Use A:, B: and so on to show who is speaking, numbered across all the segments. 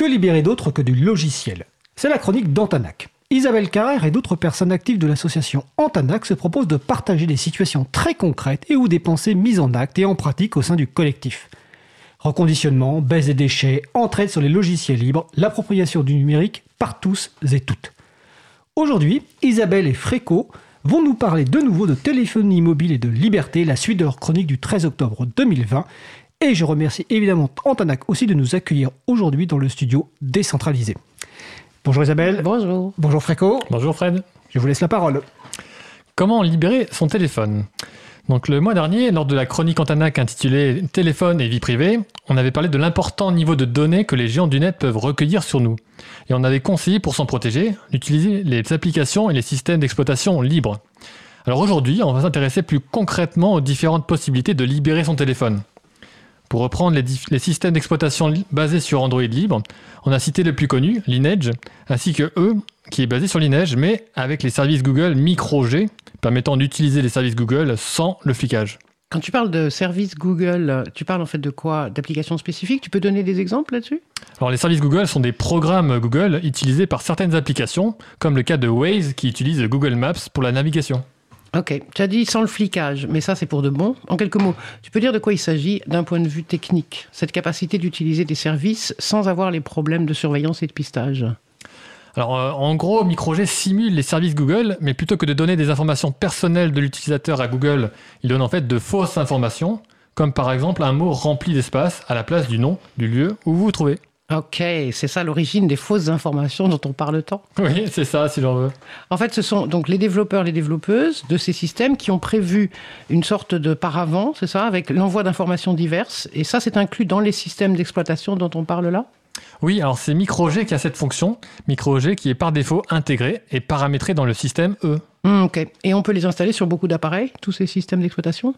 A: Que libérer d'autre que du logiciel C'est la chronique d'Antanac. Isabelle Carrère et d'autres personnes actives de l'association Antanac se proposent de partager des situations très concrètes et ou des pensées mises en acte et en pratique au sein du collectif. Reconditionnement, baisse des déchets, entraide sur les logiciels libres, l'appropriation du numérique par tous et toutes. Aujourd'hui, Isabelle et Fréco vont nous parler de nouveau de téléphonie mobile et de liberté, la suite de leur chronique du 13 octobre 2020. Et je remercie évidemment Antanac aussi de nous accueillir aujourd'hui dans le studio décentralisé. Bonjour Isabelle.
B: Bonjour.
A: Bonjour Fréco.
C: Bonjour Fred.
A: Je vous laisse la parole.
C: Comment libérer son téléphone? Donc le mois dernier, lors de la chronique Antanac intitulée Téléphone et vie privée, on avait parlé de l'important niveau de données que les géants du net peuvent recueillir sur nous. Et on avait conseillé pour s'en protéger d'utiliser les applications et les systèmes d'exploitation libres. Alors aujourd'hui, on va s'intéresser plus concrètement aux différentes possibilités de libérer son téléphone. Pour reprendre les, systèmes d'exploitation basés sur Android libre, on a cité le plus connu, Lineage, ainsi que eux, qui est basé sur Lineage, mais avec les services Google MicroG, permettant d'utiliser les services Google sans le flicage.
B: Quand tu parles de services Google, tu parles en fait de quoi? D'applications spécifiques? Tu peux donner des exemples là-dessus?
C: Alors les services Google sont des programmes Google utilisés par certaines applications, comme le cas de Waze qui utilise Google Maps pour la navigation.
B: Ok, tu as dit sans le flicage, mais ça c'est pour de bon. En quelques mots, tu peux dire de quoi il s'agit d'un point de vue technique, cette capacité d'utiliser des services sans avoir les problèmes de surveillance et de pistage
C: alors euh, en gros, MicroG simule les services Google, mais plutôt que de donner des informations personnelles de l'utilisateur à Google, il donne en fait de fausses informations, comme par exemple un mot rempli d'espace à la place du nom du lieu où vous vous trouvez.
B: Ok, c'est ça l'origine des fausses informations dont on parle tant.
C: Oui, c'est ça, si l'on veut.
B: En fait, ce sont donc les développeurs, les développeuses de ces systèmes qui ont prévu une sorte de paravent, c'est ça, avec l'envoi d'informations diverses. Et ça, c'est inclus dans les systèmes d'exploitation dont on parle là?
C: Oui, alors c'est MicroG qui a cette fonction. MicroG qui est par défaut intégré et paramétré dans le système E.
B: Hmm, ok. Et on peut les installer sur beaucoup d'appareils, tous ces systèmes d'exploitation?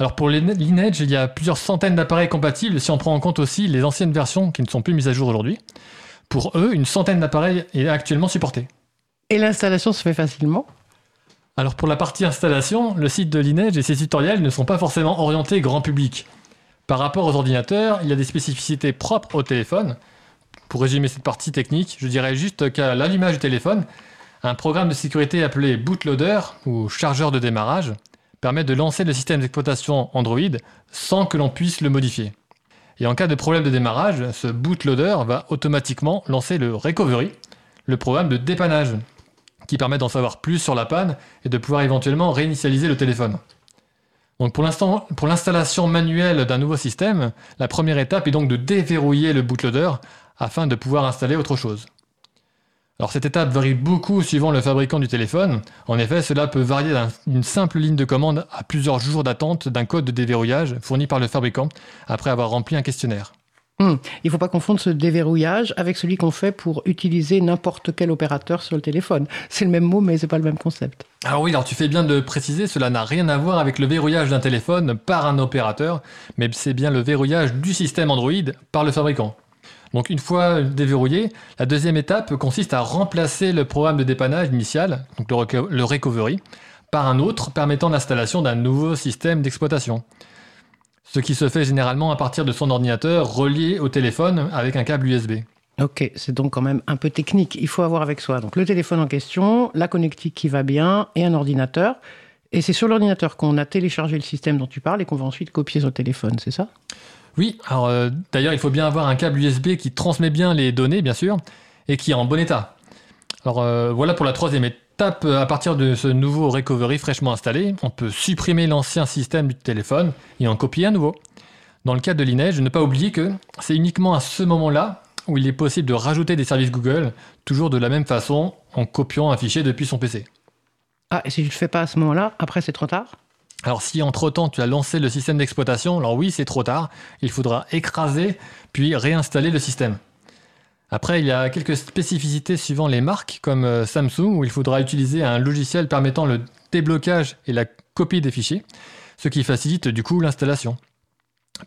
C: Alors pour Lineage, il y a plusieurs centaines d'appareils compatibles si on prend en compte aussi les anciennes versions qui ne sont plus mises à jour aujourd'hui. Pour eux, une centaine d'appareils est actuellement supportée.
B: Et l'installation se fait facilement?
C: Alors pour la partie installation, le site de Lineage et ses tutoriels ne sont pas forcément orientés grand public. Par rapport aux ordinateurs, il y a des spécificités propres au téléphone. Pour résumer cette partie technique, je dirais juste qu'à l'allumage du téléphone, un programme de sécurité appelé bootloader ou chargeur de démarrage permet de lancer le système d'exploitation Android sans que l'on puisse le modifier. Et en cas de problème de démarrage, ce bootloader va automatiquement lancer le recovery, le programme de dépannage, qui permet d'en savoir plus sur la panne et de pouvoir éventuellement réinitialiser le téléphone. Donc pour l'installation manuelle d'un nouveau système, la première étape est donc de déverrouiller le bootloader afin de pouvoir installer autre chose. Alors cette étape varie beaucoup suivant le fabricant du téléphone. En effet, cela peut varier d'une simple ligne de commande à plusieurs jours d'attente d'un code de déverrouillage fourni par le fabricant après avoir rempli un questionnaire.
B: Hmm. Il ne faut pas confondre ce déverrouillage avec celui qu'on fait pour utiliser n'importe quel opérateur sur le téléphone. C'est le même mot, mais c'est pas le même concept.
C: Alors oui, alors tu fais bien de préciser, cela n'a rien à voir avec le verrouillage d'un téléphone par un opérateur, mais c'est bien le verrouillage du système Android par le fabricant. Donc une fois déverrouillé, la deuxième étape consiste à remplacer le programme de dépannage initial, donc le, recovery, par un autre permettant l'installation d'un nouveau système d'exploitation. Ce qui se fait généralement à partir de son ordinateur relié au téléphone avec un câble USB.
B: Ok, c'est donc quand même un peu technique. Il faut avoir avec soi donc le téléphone en question, la connectique qui va bien et un ordinateur. Et c'est sur l'ordinateur qu'on a téléchargé le système dont tu parles et qu'on va ensuite copier sur le téléphone, c'est ça?
C: Oui, alors euh, d'ailleurs, il faut bien avoir un câble USB qui transmet bien les données, bien sûr, et qui est en bon état. Alors euh, voilà pour la troisième étape. À partir de ce nouveau recovery fraîchement installé, on peut supprimer l'ancien système du téléphone et en copier un nouveau. Dans le cas de Lineage, ne pas oublier que c'est uniquement à ce moment-là où il est possible de rajouter des services Google, toujours de la même façon, en copiant un fichier depuis son PC.
B: Ah, et si je ne le fais pas à ce moment-là, après c'est trop tard?
C: Alors si entre-temps tu as lancé le système d'exploitation, alors oui c'est trop tard, il faudra écraser puis réinstaller le système. Après il y a quelques spécificités suivant les marques comme euh, Samsung où il faudra utiliser un logiciel permettant le déblocage et la copie des fichiers, ce qui facilite du coup l'installation.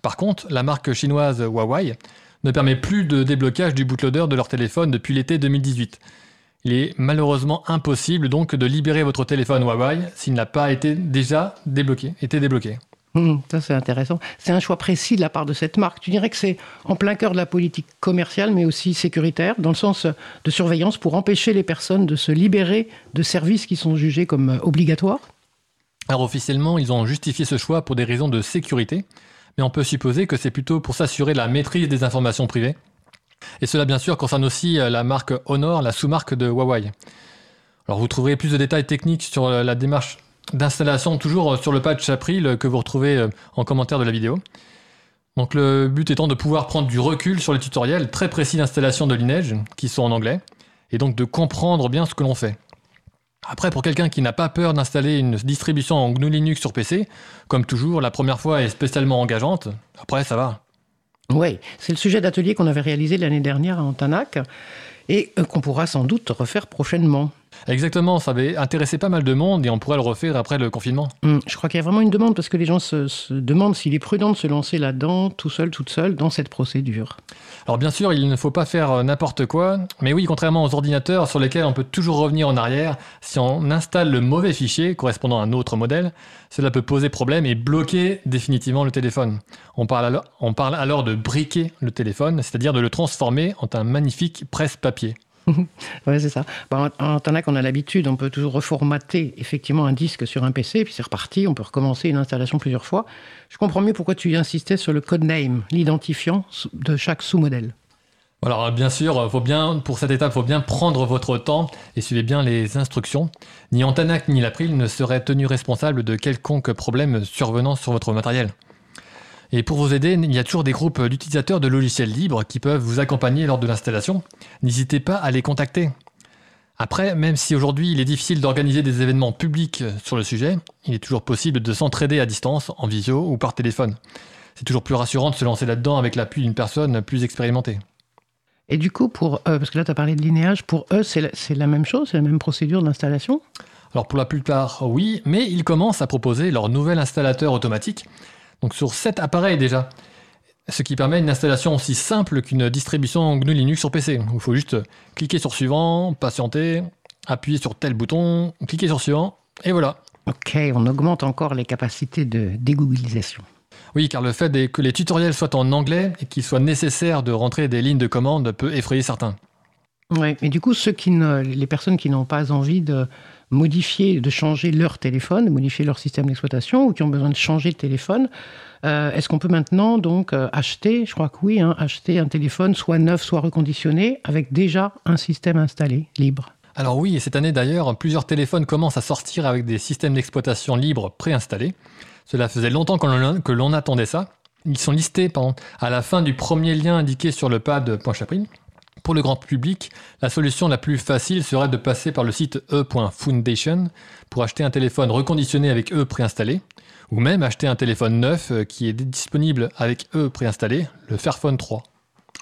C: Par contre, la marque chinoise Huawei ne permet plus de déblocage du bootloader de leur téléphone depuis l'été 2018. Il est malheureusement impossible donc de libérer votre téléphone Huawei s'il n'a pas été déjà débloqué, été débloqué.
B: Hum, ça, c'est intéressant. C'est un choix précis de la part de cette marque. Tu dirais que c'est en plein cœur de la politique commerciale, mais aussi sécuritaire, dans le sens de surveillance pour empêcher les personnes de se libérer de services qui sont jugés comme euh, obligatoires?
C: Alors officiellement, ils ont justifié ce choix pour des raisons de sécurité, mais on peut supposer que c'est plutôt pour s'assurer la maîtrise des informations privées. Et cela bien sûr concerne aussi euh, la marque Honor, la sous-marque de Huawei. Alors vous trouverez plus de détails techniques sur euh, la démarche d'installation toujours sur le patch April que vous retrouvez en commentaire de la vidéo. Donc le but étant de pouvoir prendre du recul sur les tutoriels très précis d'installation de Lineage, qui sont en anglais, et donc de comprendre bien ce que l'on fait. Après, pour quelqu'un qui n'a pas peur d'installer une distribution en GNU Linux sur PC, comme toujours, la première fois est spécialement engageante. Après, ça va.
B: Oui, c'est le sujet d'atelier qu'on avait réalisé l'année dernière à Antanac et euh, qu'on pourra sans doute refaire prochainement.
C: Exactement, ça avait intéressé pas mal de monde et on pourrait le refaire après le confinement.
B: Hum, je crois qu'il y a vraiment une demande parce que les gens se, se demandent s'il est prudent de se lancer là-dedans, tout seul, toute seule, dans cette procédure.
C: Alors bien sûr, il ne faut pas faire euh, n'importe quoi, mais oui, contrairement aux ordinateurs sur lesquels on peut toujours revenir en arrière, si on installe le mauvais fichier correspondant à un autre modèle, cela peut poser problème et bloquer définitivement le téléphone. On parle alors, on parle alors de briquer le téléphone, c'est-à-dire de le transformer en un magnifique presse-papier.
B: oui, c'est ça. Bon, en qu'on a l'habitude, on peut toujours reformater effectivement un disque sur un PC, puis c'est reparti, on peut recommencer une installation plusieurs fois. Je comprends mieux pourquoi tu insistais sur le codename, l'identifiant de chaque sous-modèle.
C: Alors bien sûr, faut bien, pour cette étape, il faut bien prendre votre temps et suivez bien les instructions. Ni Antanac ni l'April ne seraient tenus responsables de quelconque problème survenant sur votre matériel. Et pour vous aider, il y a toujours des groupes d'utilisateurs de logiciels libres qui peuvent vous accompagner lors de l'installation. N'hésitez pas à les contacter. Après, même si aujourd'hui il est difficile d'organiser des événements publics sur le sujet, il est toujours possible de s'entraider à distance, en visio ou par téléphone. C'est toujours plus rassurant de se lancer là-dedans avec l'appui d'une personne plus expérimentée.
B: Et du coup, pour eux, parce que là tu as parlé de linéage, pour eux c'est la, la, même chose, c'est la même procédure d'installation?
C: Alors pour la plupart, oui, mais ils commencent à proposer leur nouvel installateur automatique donc sur 7 appareils déjà. Ce qui permet une installation aussi simple qu'une distribution GNU Linux sur PC. Il faut juste cliquer sur suivant, patienter, appuyer sur tel bouton, cliquer sur suivant, et voilà.
B: Ok, on augmente encore les capacités de dégooglisation.
C: Oui, car le fait que les tutoriels soient en anglais et qu'il soit nécessaire de rentrer des lignes de commande peut effrayer certains.
B: Oui, mais du coup, ceux qui ne, les personnes qui n'ont pas envie de modifier, de changer leur téléphone, de modifier leur système d'exploitation ou qui ont besoin de changer de téléphone, euh, est-ce qu'on peut maintenant donc euh, acheter, je crois que oui, hein, acheter un téléphone soit neuf, soit reconditionné avec déjà un système installé libre?
C: Alors oui, et cette année d'ailleurs, plusieurs téléphones commencent à sortir avec des systèmes d'exploitation libres préinstallés. Cela faisait longtemps que l'on attendait ça. Ils sont listés à la fin du premier lien indiqué sur le pad .chapril. Pour le grand public, la solution la plus facile serait de passer par le site e.foundation pour acheter un téléphone reconditionné avec E préinstallé, ou même acheter un téléphone neuf euh, qui est disponible avec E préinstallé, le Fairphone 3.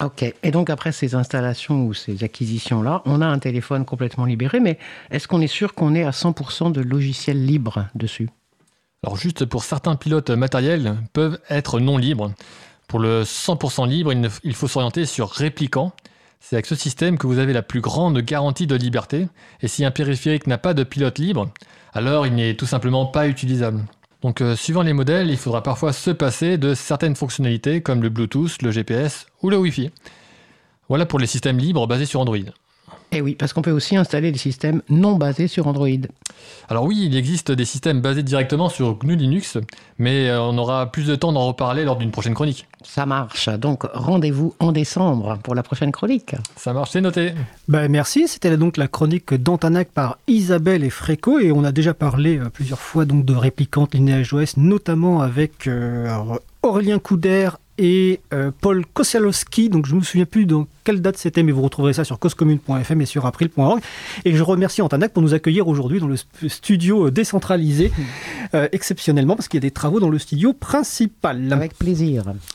B: Ok, et donc après ces installations ou ces acquisitions-là, on a un téléphone complètement libéré, mais est-ce qu'on est sûr qu'on est à 100% de logiciels libres dessus?
C: Alors juste pour certains pilotes matériels peuvent être non libres. Pour le 100% libre, il faut s'orienter sur Répliquant, c'est avec ce système que vous avez la plus grande garantie de liberté, et si un périphérique n'a pas de pilote libre, alors il n'est tout simplement pas utilisable. Donc euh, suivant les modèles, il faudra parfois se passer de certaines fonctionnalités comme le Bluetooth, le GPS ou le Wi-Fi. Voilà pour les systèmes libres basés sur Android.
B: Et eh oui, parce qu'on peut aussi installer des systèmes non basés sur Android.
C: Alors oui, il existe des systèmes basés directement sur GNU Linux, mais euh, on aura plus de temps d'en reparler lors d'une prochaine chronique.
B: Ça marche. Donc rendez-vous en décembre pour la prochaine chronique.
C: Ça marche, c'est noté.
A: Ben, merci, c'était donc la chronique d'Antanac par Isabelle et Fréco, et on a déjà parlé euh, plusieurs fois donc de réplicantes Lineage OS, notamment avec euh, Aurélien Couder et euh, Paul Kosialowski. Donc je ne me souviens plus dans quelle date c'était, mais vous retrouverez ça sur causecommune.fm et sur april.org. Et je remercie Antanac pour nous accueillir aujourd'hui dans le studio décentralisé, euh, exceptionnellement, parce qu'il y a des travaux dans le studio principal.
B: Avec plaisir.